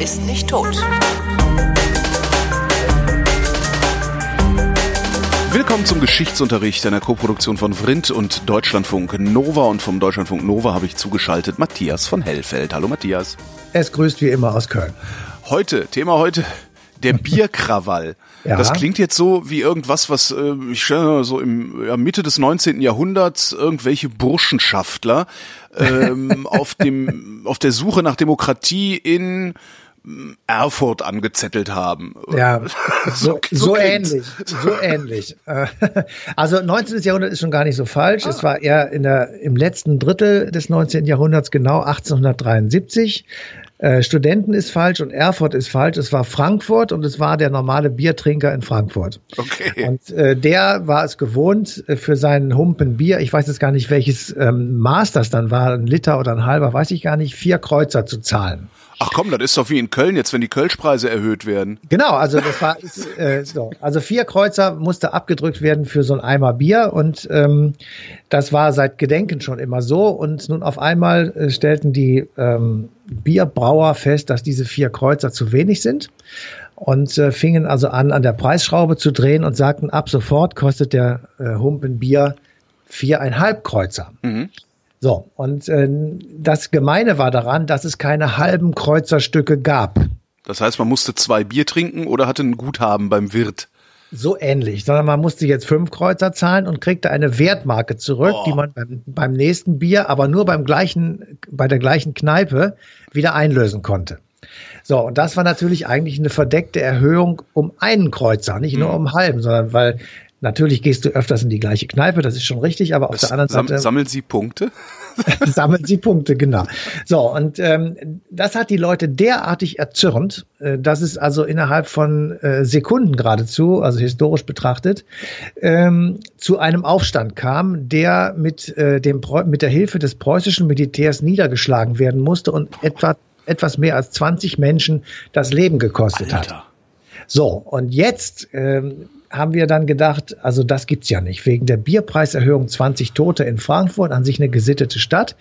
ist nicht tot. Willkommen zum Geschichtsunterricht einer Koproduktion von Vrindt und Deutschlandfunk Nova. Und vom Deutschlandfunk Nova habe ich zugeschaltet Matthias von Hellfeld. Hallo Matthias. Es grüßt wie immer aus Köln. Heute, Thema heute, der Bierkrawall. Ja. Das klingt jetzt so wie irgendwas, was äh, ich stelle so im ja, Mitte des 19. Jahrhunderts irgendwelche Burschenschaftler ähm, auf dem auf der Suche nach Demokratie in Erfurt angezettelt haben. Ja, so, so, so ähnlich, so ähnlich. Äh, also 19. Jahrhundert ist schon gar nicht so falsch. Ah. Es war eher in der, im letzten Drittel des 19. Jahrhunderts, genau 1873. Äh, Studenten ist falsch und Erfurt ist falsch. Es war Frankfurt und es war der normale Biertrinker in Frankfurt. Okay. Und äh, der war es gewohnt, äh, für seinen Humpen Bier, ich weiß jetzt gar nicht, welches ähm, Maß das dann war, ein Liter oder ein halber, weiß ich gar nicht, vier Kreuzer zu zahlen. Ach komm, das ist doch wie in Köln jetzt, wenn die Kölschpreise erhöht werden. Genau, also das war äh, so. Also vier Kreuzer musste abgedrückt werden für so ein Eimer Bier und ähm, das war seit Gedenken schon immer so. Und nun auf einmal äh, stellten die ähm, Bierbrauer fest, dass diese vier Kreuzer zu wenig sind und äh, fingen also an, an der Preisschraube zu drehen und sagten, ab sofort kostet der äh, Humpen Bier viereinhalb Kreuzer. Mhm. So, und äh, das Gemeine war daran, dass es keine halben Kreuzerstücke gab. Das heißt, man musste zwei Bier trinken oder hatte ein Guthaben beim Wirt? So ähnlich, sondern man musste jetzt fünf Kreuzer zahlen und kriegte eine Wertmarke zurück, oh. die man beim, beim nächsten Bier, aber nur beim gleichen, bei der gleichen Kneipe wieder einlösen konnte. So, und das war natürlich eigentlich eine verdeckte Erhöhung um einen Kreuzer, nicht nur hm. um halben, sondern weil Natürlich gehst du öfters in die gleiche Kneipe, das ist schon richtig, aber auf das der anderen Seite. Sammeln Sie Punkte? sammeln Sie Punkte, genau. So, und ähm, das hat die Leute derartig erzürnt, äh, dass es also innerhalb von äh, Sekunden geradezu, also historisch betrachtet, ähm, zu einem Aufstand kam, der mit, äh, dem, mit der Hilfe des preußischen Militärs niedergeschlagen werden musste und etwa etwas mehr als 20 Menschen das Leben gekostet Alter. hat. So, und jetzt ähm, haben wir dann gedacht, also das gibt's ja nicht. Wegen der Bierpreiserhöhung 20 Tote in Frankfurt, an sich eine gesittete Stadt.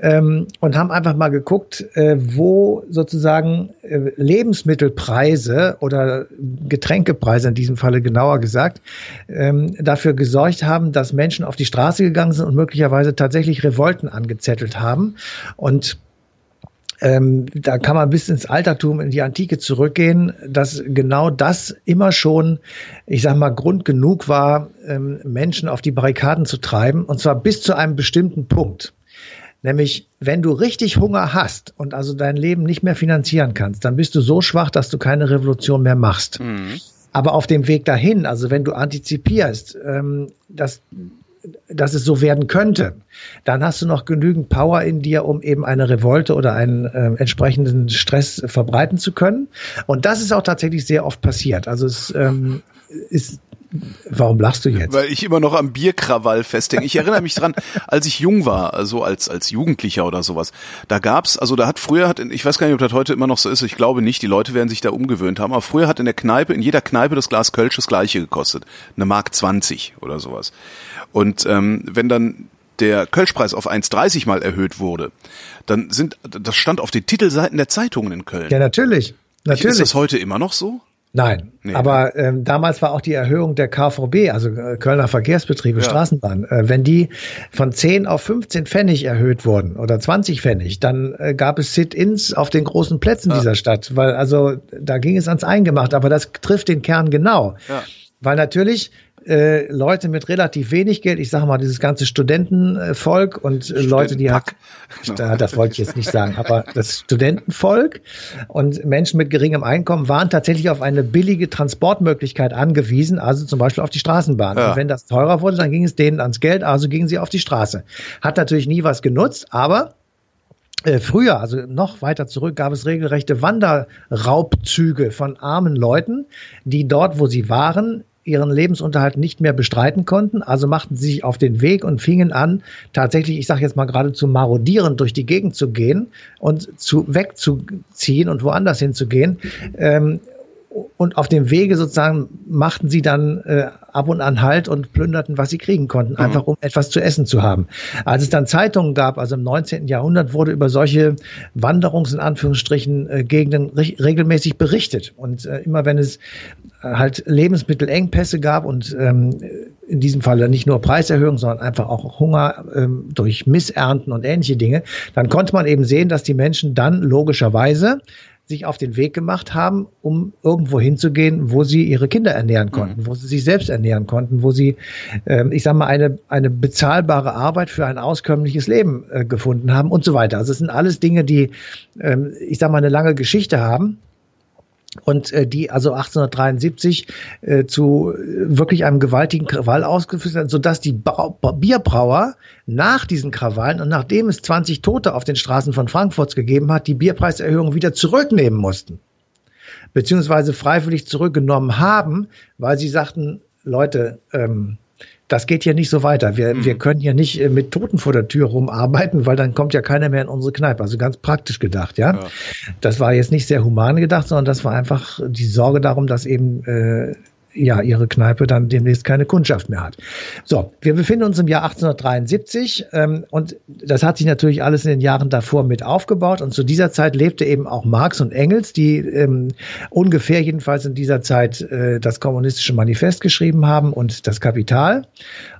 Ähm, und haben einfach mal geguckt, äh, wo sozusagen äh, Lebensmittelpreise oder Getränkepreise in diesem Falle genauer gesagt, ähm, dafür gesorgt haben, dass Menschen auf die Straße gegangen sind und möglicherweise tatsächlich Revolten angezettelt haben. Und ähm, da kann man bis ins Altertum, in die Antike zurückgehen, dass genau das immer schon, ich sag mal, Grund genug war, ähm, Menschen auf die Barrikaden zu treiben, und zwar bis zu einem bestimmten Punkt. Nämlich, wenn du richtig Hunger hast und also dein Leben nicht mehr finanzieren kannst, dann bist du so schwach, dass du keine Revolution mehr machst. Mhm. Aber auf dem Weg dahin, also wenn du antizipierst, ähm, dass dass es so werden könnte, dann hast du noch genügend Power in dir, um eben eine Revolte oder einen äh, entsprechenden Stress verbreiten zu können. Und das ist auch tatsächlich sehr oft passiert. Also es ähm, ist Warum lachst du jetzt? Weil ich immer noch am Bierkrawall festhänge. Ich erinnere mich dran, als ich jung war, also als als Jugendlicher oder sowas. Da gab's, also da hat früher hat, ich weiß gar nicht, ob das heute immer noch so ist. Ich glaube nicht. Die Leute werden sich da umgewöhnt haben. Aber früher hat in der Kneipe, in jeder Kneipe das Glas Kölsch das gleiche gekostet, eine Mark 20 oder sowas. Und ähm, wenn dann der Kölschpreis auf 1,30 mal erhöht wurde, dann sind, das stand auf den Titelseiten der Zeitungen in Köln. Ja, natürlich. Natürlich. Ist das heute immer noch so? Nein, nee, aber ähm, damals war auch die Erhöhung der KVB, also äh, Kölner Verkehrsbetriebe, ja. Straßenbahn, äh, wenn die von 10 auf 15 Pfennig erhöht wurden oder 20 Pfennig, dann äh, gab es Sit-ins auf den großen Plätzen ja. dieser Stadt, weil also da ging es ans Eingemacht, aber das trifft den Kern genau. Ja. Weil natürlich äh, Leute mit relativ wenig Geld, ich sage mal dieses ganze Studentenvolk und äh, Leute, die halt, genau. das wollte ich jetzt nicht sagen, aber das Studentenvolk und Menschen mit geringem Einkommen waren tatsächlich auf eine billige Transportmöglichkeit angewiesen, also zum Beispiel auf die Straßenbahn. Ja. Und wenn das teurer wurde, dann ging es denen ans Geld, also gingen sie auf die Straße. Hat natürlich nie was genutzt, aber äh, Früher, also noch weiter zurück, gab es regelrechte Wanderraubzüge von armen Leuten, die dort, wo sie waren, ihren Lebensunterhalt nicht mehr bestreiten konnten. Also machten sie sich auf den Weg und fingen an, tatsächlich, ich sage jetzt mal gerade zu marodieren, durch die Gegend zu gehen und zu wegzuziehen und woanders hinzugehen. Ähm, und auf dem Wege sozusagen machten sie dann äh, ab und an Halt und plünderten, was sie kriegen konnten, mhm. einfach um etwas zu essen zu haben. Als es dann Zeitungen gab, also im 19. Jahrhundert, wurde über solche Wanderungs- in Anführungsstrichen äh, Gegenden regelmäßig berichtet. Und äh, immer wenn es äh, halt Lebensmittelengpässe gab und ähm, in diesem Fall nicht nur Preiserhöhung, sondern einfach auch Hunger ähm, durch Missernten und ähnliche Dinge, dann konnte man eben sehen, dass die Menschen dann logischerweise sich auf den Weg gemacht haben, um irgendwo hinzugehen, wo sie ihre Kinder ernähren mhm. konnten, mhm. wo sie sich selbst ernähren konnten, wo sie, äh, ich sag mal, eine, eine bezahlbare Arbeit für ein auskömmliches Leben äh, gefunden haben und so weiter. Also es sind alles Dinge, die, äh, ich sag mal, eine lange Geschichte haben und äh, die also 1873 äh, zu äh, wirklich einem gewaltigen Krawall ausgeführt sind, sodass die ba Bierbrauer nach diesen Krawallen und nachdem es 20 Tote auf den Straßen von Frankfurts gegeben hat, die Bierpreiserhöhung wieder zurücknehmen mussten. Beziehungsweise freiwillig zurückgenommen haben, weil sie sagten, Leute, ähm, das geht hier nicht so weiter. Wir, mhm. wir können hier nicht äh, mit Toten vor der Tür rumarbeiten, weil dann kommt ja keiner mehr in unsere Kneipe. Also ganz praktisch gedacht, ja. ja. Das war jetzt nicht sehr human gedacht, sondern das war einfach die Sorge darum, dass eben äh, ja ihre Kneipe dann demnächst keine Kundschaft mehr hat. So, wir befinden uns im Jahr 1873 ähm, und das hat sich natürlich alles in den Jahren davor mit aufgebaut und zu dieser Zeit lebte eben auch Marx und Engels, die ähm, ungefähr jedenfalls in dieser Zeit äh, das kommunistische Manifest geschrieben haben und das Kapital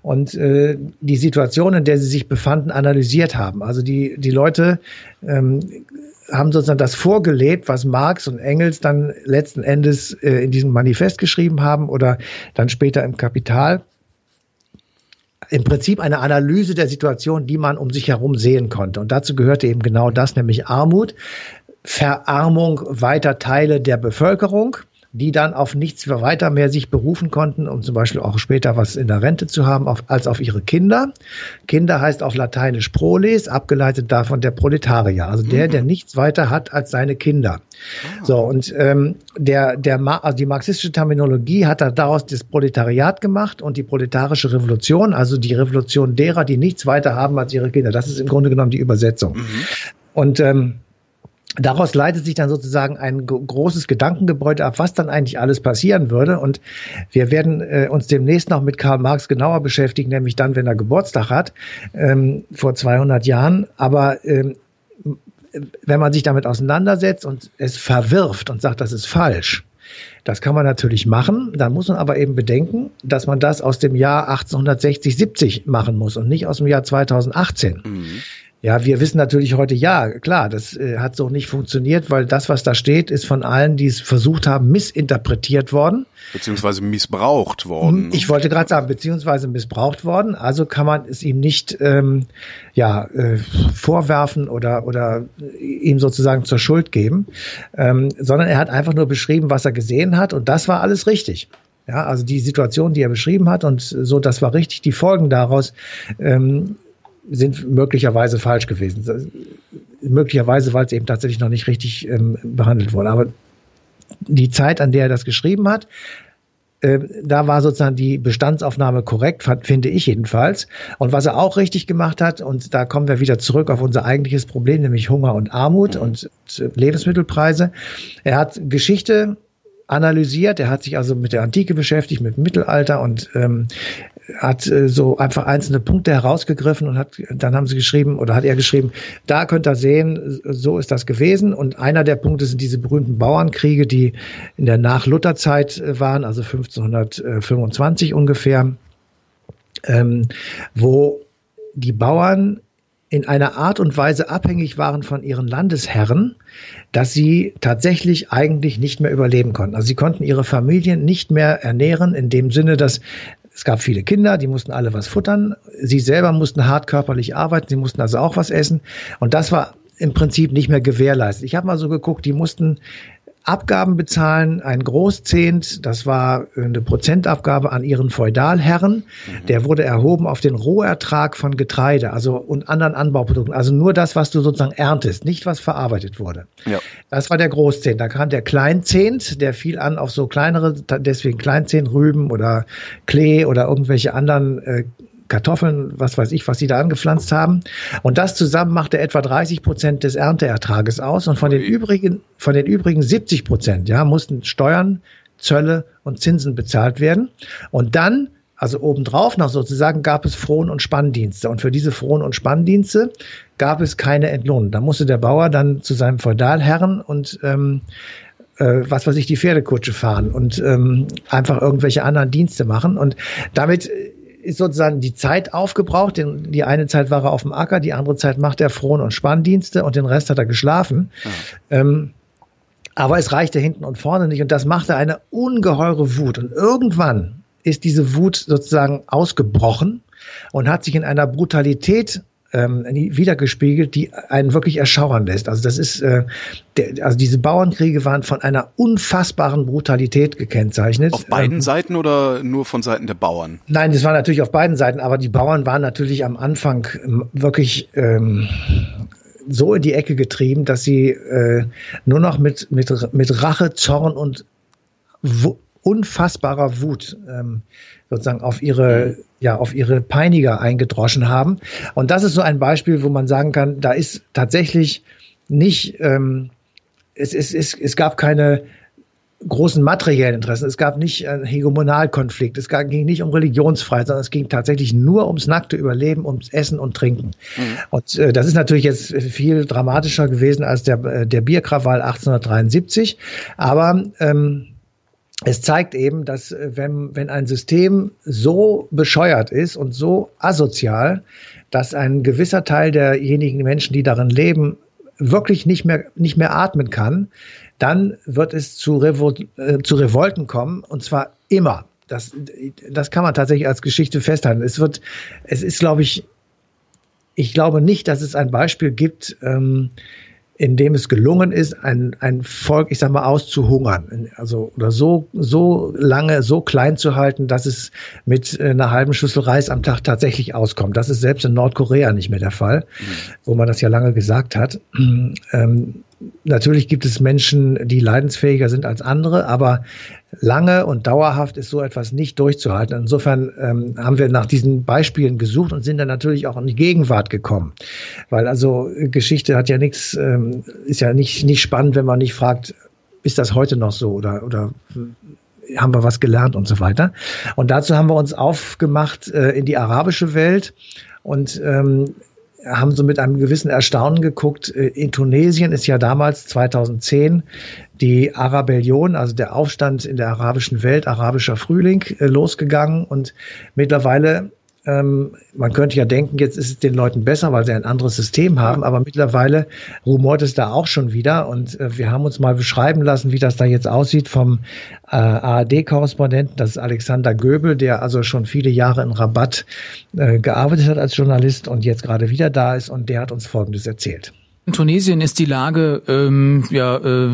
und äh, die Situation, in der sie sich befanden, analysiert haben. Also die die Leute ähm, haben sozusagen das vorgelebt, was Marx und Engels dann letzten Endes äh, in diesem Manifest geschrieben haben oder dann später im Kapital. Im Prinzip eine Analyse der Situation, die man um sich herum sehen konnte. Und dazu gehörte eben genau das, nämlich Armut, Verarmung weiter Teile der Bevölkerung die dann auf nichts weiter mehr sich berufen konnten, um zum Beispiel auch später was in der Rente zu haben, auf, als auf ihre Kinder. Kinder heißt auf Lateinisch Proles, abgeleitet davon der Proletarier, also der, der nichts weiter hat als seine Kinder. Ah. So, und ähm, der, der, also die marxistische Terminologie hat daraus das Proletariat gemacht und die proletarische Revolution, also die Revolution derer, die nichts weiter haben als ihre Kinder. Das ist im Grunde genommen die Übersetzung. Mhm. Und ähm, Daraus leitet sich dann sozusagen ein großes Gedankengebäude ab, was dann eigentlich alles passieren würde. Und wir werden äh, uns demnächst noch mit Karl Marx genauer beschäftigen, nämlich dann, wenn er Geburtstag hat, ähm, vor 200 Jahren. Aber ähm, wenn man sich damit auseinandersetzt und es verwirft und sagt, das ist falsch, das kann man natürlich machen. Dann muss man aber eben bedenken, dass man das aus dem Jahr 1860, 70 machen muss und nicht aus dem Jahr 2018. Mhm. Ja, wir wissen natürlich heute, ja, klar, das äh, hat so nicht funktioniert, weil das, was da steht, ist von allen, die es versucht haben, missinterpretiert worden. Beziehungsweise missbraucht worden. Ich wollte gerade sagen, beziehungsweise missbraucht worden. Also kann man es ihm nicht ähm, ja, äh, vorwerfen oder, oder ihm sozusagen zur Schuld geben, ähm, sondern er hat einfach nur beschrieben, was er gesehen hat und das war alles richtig. Ja, also die Situation, die er beschrieben hat und so, das war richtig. Die Folgen daraus ähm, sind möglicherweise falsch gewesen. Möglicherweise, weil es eben tatsächlich noch nicht richtig ähm, behandelt wurde. Aber die Zeit, an der er das geschrieben hat, äh, da war sozusagen die Bestandsaufnahme korrekt, finde ich jedenfalls. Und was er auch richtig gemacht hat, und da kommen wir wieder zurück auf unser eigentliches Problem, nämlich Hunger und Armut und Lebensmittelpreise. Er hat Geschichte analysiert. Er hat sich also mit der Antike beschäftigt, mit dem Mittelalter und ähm, hat äh, so einfach einzelne Punkte herausgegriffen und hat, dann haben sie geschrieben oder hat er geschrieben, da könnt ihr sehen, so ist das gewesen. Und einer der Punkte sind diese berühmten Bauernkriege, die in der Nach-Luther-Zeit äh, waren, also 1525 ungefähr, ähm, wo die Bauern in einer Art und Weise abhängig waren von ihren Landesherren, dass sie tatsächlich eigentlich nicht mehr überleben konnten. Also sie konnten ihre Familien nicht mehr ernähren in dem Sinne, dass es gab viele Kinder, die mussten alle was futtern. Sie selber mussten hart körperlich arbeiten, sie mussten also auch was essen. Und das war im Prinzip nicht mehr gewährleistet. Ich habe mal so geguckt, die mussten Abgaben bezahlen, ein Großzehnt, das war eine Prozentabgabe an ihren Feudalherren, mhm. der wurde erhoben auf den Rohertrag von Getreide, also und anderen Anbauprodukten, also nur das, was du sozusagen erntest, nicht was verarbeitet wurde. Ja. Das war der Großzehnt. Da kam der Kleinzehnt, der fiel an auf so kleinere, deswegen Kleinzehnt, Rüben oder Klee oder irgendwelche anderen äh, Kartoffeln, was weiß ich, was sie da angepflanzt haben. Und das zusammen machte etwa 30 Prozent des Ernteertrages aus. Und von den übrigen, von den übrigen 70 Prozent, ja, mussten Steuern, Zölle und Zinsen bezahlt werden. Und dann also obendrauf noch sozusagen gab es Frohen- und Spanndienste. Und für diese Frohen- und Spanndienste gab es keine Entlohnung. Da musste der Bauer dann zu seinem Feudalherren und ähm, äh, was weiß ich, die Pferdekutsche fahren und ähm, einfach irgendwelche anderen Dienste machen. Und damit ist sozusagen die Zeit aufgebraucht. Den, die eine Zeit war er auf dem Acker, die andere Zeit macht er Frohen- und Spanndienste und den Rest hat er geschlafen. Ja. Ähm, aber es reichte hinten und vorne nicht und das machte eine ungeheure Wut. Und irgendwann ist diese Wut sozusagen ausgebrochen und hat sich in einer Brutalität ähm, wiedergespiegelt, die einen wirklich erschauern lässt. Also das ist, äh, der, also diese Bauernkriege waren von einer unfassbaren Brutalität gekennzeichnet. Auf beiden ähm, Seiten oder nur von Seiten der Bauern? Nein, das war natürlich auf beiden Seiten, aber die Bauern waren natürlich am Anfang ähm, wirklich ähm, so in die Ecke getrieben, dass sie äh, nur noch mit, mit, mit Rache, Zorn und unfassbarer Wut ähm, sozusagen auf ihre ja auf ihre Peiniger eingedroschen haben. Und das ist so ein Beispiel, wo man sagen kann, da ist tatsächlich nicht ähm, es, es, es, es gab keine großen materiellen Interessen. Es gab nicht einen Hegemonalkonflikt. Es ging nicht um Religionsfreiheit, sondern es ging tatsächlich nur ums nackte Überleben, ums Essen und Trinken. Mhm. Und äh, das ist natürlich jetzt viel dramatischer gewesen als der, äh, der Bierkrawall 1873. Aber ähm, es zeigt eben, dass äh, wenn, wenn ein System so bescheuert ist und so asozial, dass ein gewisser Teil derjenigen Menschen, die darin leben, wirklich nicht mehr, nicht mehr atmen kann, dann wird es zu, Revol äh, zu Revolten kommen und zwar immer. Das, das kann man tatsächlich als Geschichte festhalten. Es wird, es ist, glaube ich, ich glaube nicht, dass es ein Beispiel gibt, ähm, in dem es gelungen ist, ein, ein Volk, ich sag mal, auszuhungern. Also, oder so, so lange, so klein zu halten, dass es mit äh, einer halben Schüssel Reis am Tag tatsächlich auskommt. Das ist selbst in Nordkorea nicht mehr der Fall, mhm. wo man das ja lange gesagt hat. Ähm, natürlich gibt es Menschen, die leidensfähiger sind als andere, aber lange und dauerhaft ist so etwas nicht durchzuhalten. Insofern ähm, haben wir nach diesen Beispielen gesucht und sind dann natürlich auch in die Gegenwart gekommen. Weil also Geschichte hat ja nichts, ähm, ist ja nicht, nicht spannend, wenn man nicht fragt, ist das heute noch so oder, oder haben wir was gelernt und so weiter. Und dazu haben wir uns aufgemacht äh, in die arabische Welt und ähm, haben so mit einem gewissen Erstaunen geguckt. Äh, in Tunesien ist ja damals 2010 die Arabellion, also der Aufstand in der arabischen Welt, arabischer Frühling, äh, losgegangen und mittlerweile ähm, man könnte ja denken, jetzt ist es den Leuten besser, weil sie ein anderes System haben, aber mittlerweile rumort es da auch schon wieder und äh, wir haben uns mal beschreiben lassen, wie das da jetzt aussieht vom äh, ARD-Korrespondenten, das ist Alexander Göbel, der also schon viele Jahre in Rabatt äh, gearbeitet hat als Journalist und jetzt gerade wieder da ist und der hat uns Folgendes erzählt. In Tunesien ist die Lage ähm, ja äh,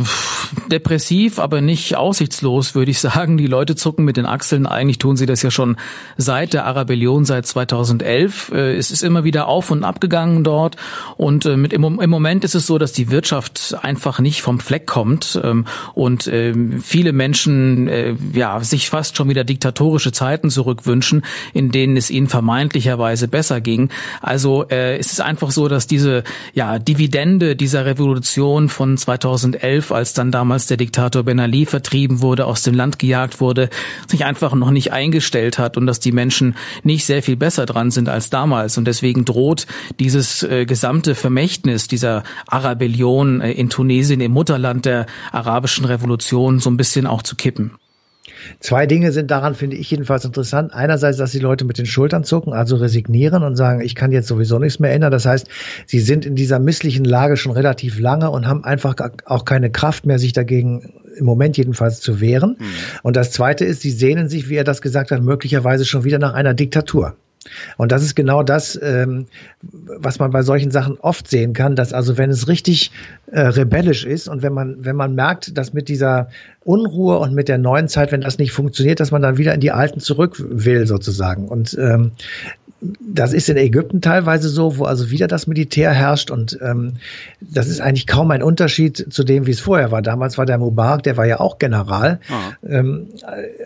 depressiv, aber nicht aussichtslos, würde ich sagen. Die Leute zucken mit den Achseln. Eigentlich tun sie das ja schon seit der Arabellion, seit 2011. Äh, es ist immer wieder auf und ab gegangen dort. Und äh, mit, im, im, Moment ist es so, dass die Wirtschaft einfach nicht vom Fleck kommt ähm, und äh, viele Menschen äh, ja sich fast schon wieder diktatorische Zeiten zurückwünschen, in denen es ihnen vermeintlicherweise besser ging. Also äh, es ist einfach so, dass diese ja Dividenden Dividende dieser Revolution von 2011, als dann damals der Diktator Ben Ali vertrieben wurde, aus dem Land gejagt wurde, sich einfach noch nicht eingestellt hat und dass die Menschen nicht sehr viel besser dran sind als damals. Und deswegen droht dieses äh, gesamte Vermächtnis dieser Arabellion äh, in Tunesien, im Mutterland der arabischen Revolution, so ein bisschen auch zu kippen. Zwei Dinge sind daran, finde ich jedenfalls interessant. Einerseits, dass die Leute mit den Schultern zucken, also resignieren und sagen, ich kann jetzt sowieso nichts mehr ändern. Das heißt, sie sind in dieser misslichen Lage schon relativ lange und haben einfach auch keine Kraft mehr, sich dagegen im Moment jedenfalls zu wehren. Mhm. Und das Zweite ist, sie sehnen sich, wie er das gesagt hat, möglicherweise schon wieder nach einer Diktatur. Und das ist genau das, ähm, was man bei solchen Sachen oft sehen kann, dass also wenn es richtig äh, rebellisch ist und wenn man, wenn man merkt, dass mit dieser Unruhe und mit der neuen Zeit, wenn das nicht funktioniert, dass man dann wieder in die alten zurück will sozusagen. Und ähm, das ist in Ägypten teilweise so, wo also wieder das Militär herrscht und ähm, das ist eigentlich kaum ein Unterschied zu dem, wie es vorher war. Damals war der Mubarak, der war ja auch General. Ah. Ähm,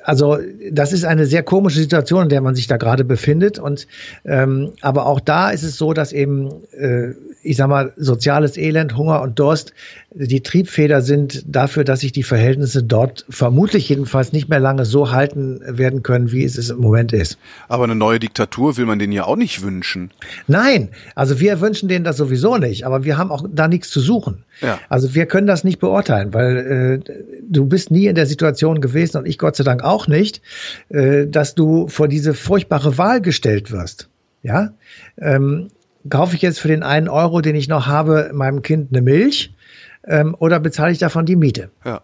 also das ist eine sehr komische Situation, in der man sich da gerade befindet. Und ähm, aber auch da ist es so, dass eben äh, ich sag mal, soziales Elend, Hunger und Durst die Triebfeder sind dafür, dass sich die Verhältnisse dort vermutlich jedenfalls nicht mehr lange so halten werden können, wie es es im Moment ist. Aber eine neue Diktatur will man denen ja auch nicht wünschen. Nein, also wir wünschen denen das sowieso nicht, aber wir haben auch da nichts zu suchen. Ja. Also wir können das nicht beurteilen, weil äh, du bist nie in der Situation gewesen und ich Gott sei Dank auch nicht, äh, dass du vor diese furchtbare Wahl gestellt wirst. Ja, ähm, kaufe ich jetzt für den einen Euro, den ich noch habe, meinem Kind eine Milch ähm, oder bezahle ich davon die Miete? Ja.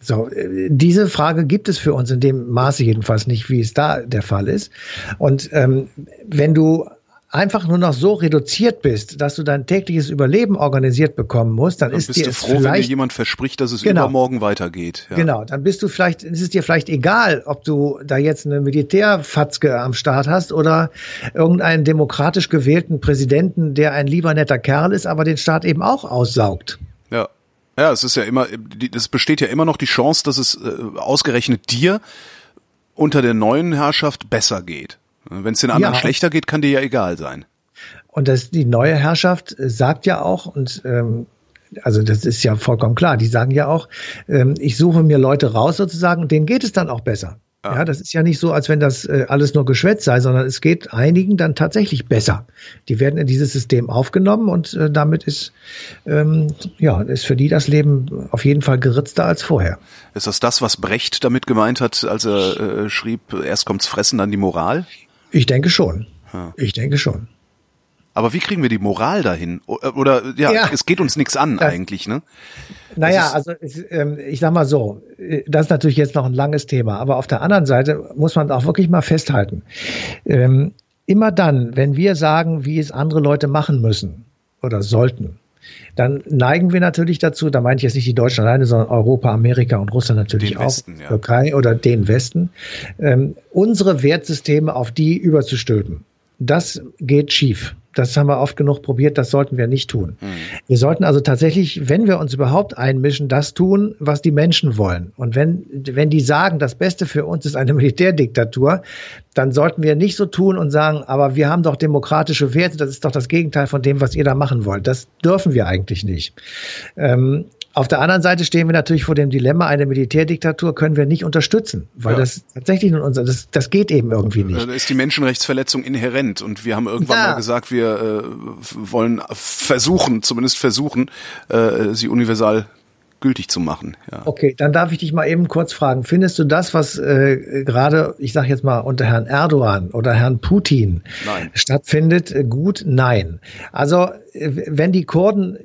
So, äh, diese Frage gibt es für uns in dem Maße jedenfalls nicht, wie es da der Fall ist. Und ähm, wenn du einfach nur noch so reduziert bist, dass du dein tägliches Überleben organisiert bekommen musst, dann, dann ist bist dir du froh, wenn dir jemand verspricht, dass es genau, übermorgen weitergeht. Ja. Genau, dann bist du vielleicht, ist es dir vielleicht egal, ob du da jetzt eine Militärfatzke am Start hast oder irgendeinen demokratisch gewählten Präsidenten, der ein lieber netter Kerl ist, aber den Staat eben auch aussaugt. Ja. Ja, es ist ja immer, es besteht ja immer noch die Chance, dass es äh, ausgerechnet dir unter der neuen Herrschaft besser geht. Wenn es den anderen ja. schlechter geht, kann dir ja egal sein. Und das, die neue Herrschaft äh, sagt ja auch, und ähm, also das ist ja vollkommen klar, die sagen ja auch, ähm, ich suche mir Leute raus sozusagen, denen geht es dann auch besser. Ja. ja, das ist ja nicht so, als wenn das äh, alles nur Geschwätz sei, sondern es geht einigen dann tatsächlich besser. Die werden in dieses System aufgenommen und äh, damit ist, ähm, ja, ist für die das Leben auf jeden Fall geritzter als vorher. Ist das das, was Brecht damit gemeint hat, als er äh, schrieb, erst kommt's Fressen, dann die Moral? Ich denke schon. Ja. Ich denke schon. Aber wie kriegen wir die Moral dahin? Oder ja, ja. es geht uns nichts an das, eigentlich, ne? Naja, also ich, ähm, ich sag mal so, das ist natürlich jetzt noch ein langes Thema, aber auf der anderen Seite muss man auch wirklich mal festhalten. Ähm, immer dann, wenn wir sagen, wie es andere Leute machen müssen oder sollten, dann neigen wir natürlich dazu, da meine ich jetzt nicht die Deutschen alleine, sondern Europa, Amerika und Russland natürlich den auch, Westen, ja. Türkei oder den Westen, ähm, unsere Wertsysteme auf die überzustülpen. Das geht schief. Das haben wir oft genug probiert, das sollten wir nicht tun. Mhm. Wir sollten also tatsächlich, wenn wir uns überhaupt einmischen, das tun, was die Menschen wollen. Und wenn, wenn die sagen, das Beste für uns ist eine Militärdiktatur, dann sollten wir nicht so tun und sagen, aber wir haben doch demokratische Werte, das ist doch das Gegenteil von dem, was ihr da machen wollt. Das dürfen wir eigentlich nicht. Ähm, auf der anderen Seite stehen wir natürlich vor dem Dilemma, eine Militärdiktatur können wir nicht unterstützen, weil ja. das tatsächlich in unser, das, das geht eben irgendwie nicht. Da ist die Menschenrechtsverletzung inhärent und wir haben irgendwann ja. mal gesagt, wir äh, wollen versuchen, zumindest versuchen, äh, sie universal gültig zu machen. Ja. Okay, dann darf ich dich mal eben kurz fragen. Findest du das, was äh, gerade, ich sage jetzt mal, unter Herrn Erdogan oder Herrn Putin Nein. stattfindet, äh, gut? Nein. Also äh, wenn die Kurden,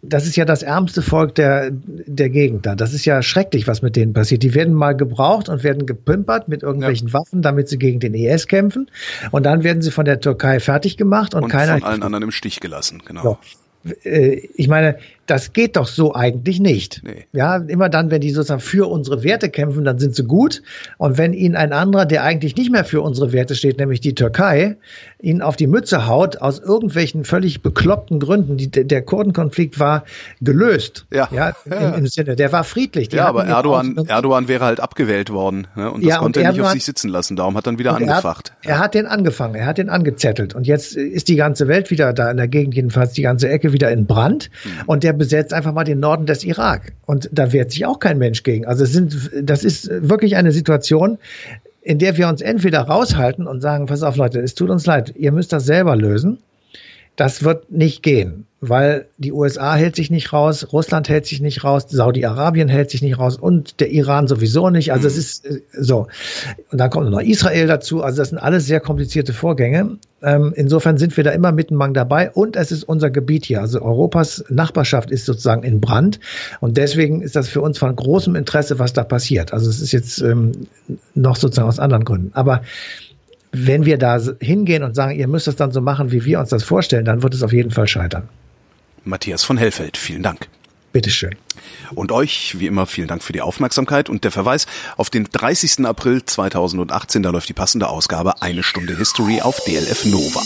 das ist ja das ärmste Volk der, der Gegend da. Das ist ja schrecklich, was mit denen passiert. Die werden mal gebraucht und werden gepimpert mit irgendwelchen ja. Waffen, damit sie gegen den IS kämpfen. Und dann werden sie von der Türkei fertig gemacht und, und keiner. Von allen anderen im Stich gelassen, genau. So. Äh, ich meine, das geht doch so eigentlich nicht. Nee. Ja, immer dann, wenn die sozusagen für unsere Werte kämpfen, dann sind sie gut. Und wenn ihnen ein anderer, der eigentlich nicht mehr für unsere Werte steht, nämlich die Türkei, ihnen auf die Mütze haut, aus irgendwelchen völlig bekloppten Gründen, die, der Kurdenkonflikt war gelöst. Ja. ja, im, im Sinne, der war friedlich. Die ja, aber Erdogan, Erdogan wäre halt abgewählt worden. Ne? Und das ja, konnte und er nicht auf sich sitzen lassen. Darum hat dann wieder angefacht. Er hat, er hat den angefangen, er hat den angezettelt. Und jetzt ist die ganze Welt wieder da in der Gegend, jedenfalls die ganze Ecke wieder in Brand. Mhm. Und der besetzt einfach mal den Norden des Irak. Und da wehrt sich auch kein Mensch gegen. Also sind, das ist wirklich eine Situation, in der wir uns entweder raushalten und sagen, pass auf Leute, es tut uns leid, ihr müsst das selber lösen. Das wird nicht gehen weil die USA hält sich nicht raus, Russland hält sich nicht raus, Saudi-Arabien hält sich nicht raus und der Iran sowieso nicht. Also es ist äh, so. Und dann kommt noch Israel dazu. Also das sind alles sehr komplizierte Vorgänge. Ähm, insofern sind wir da immer mittenmang dabei und es ist unser Gebiet hier. Also Europas Nachbarschaft ist sozusagen in Brand und deswegen ist das für uns von großem Interesse, was da passiert. Also es ist jetzt ähm, noch sozusagen aus anderen Gründen. Aber wenn wir da hingehen und sagen, ihr müsst es dann so machen, wie wir uns das vorstellen, dann wird es auf jeden Fall scheitern. Matthias von Hellfeld, vielen Dank. Bitteschön. Und euch, wie immer, vielen Dank für die Aufmerksamkeit und der Verweis auf den 30. April 2018, da läuft die passende Ausgabe Eine Stunde History auf DLF Nova.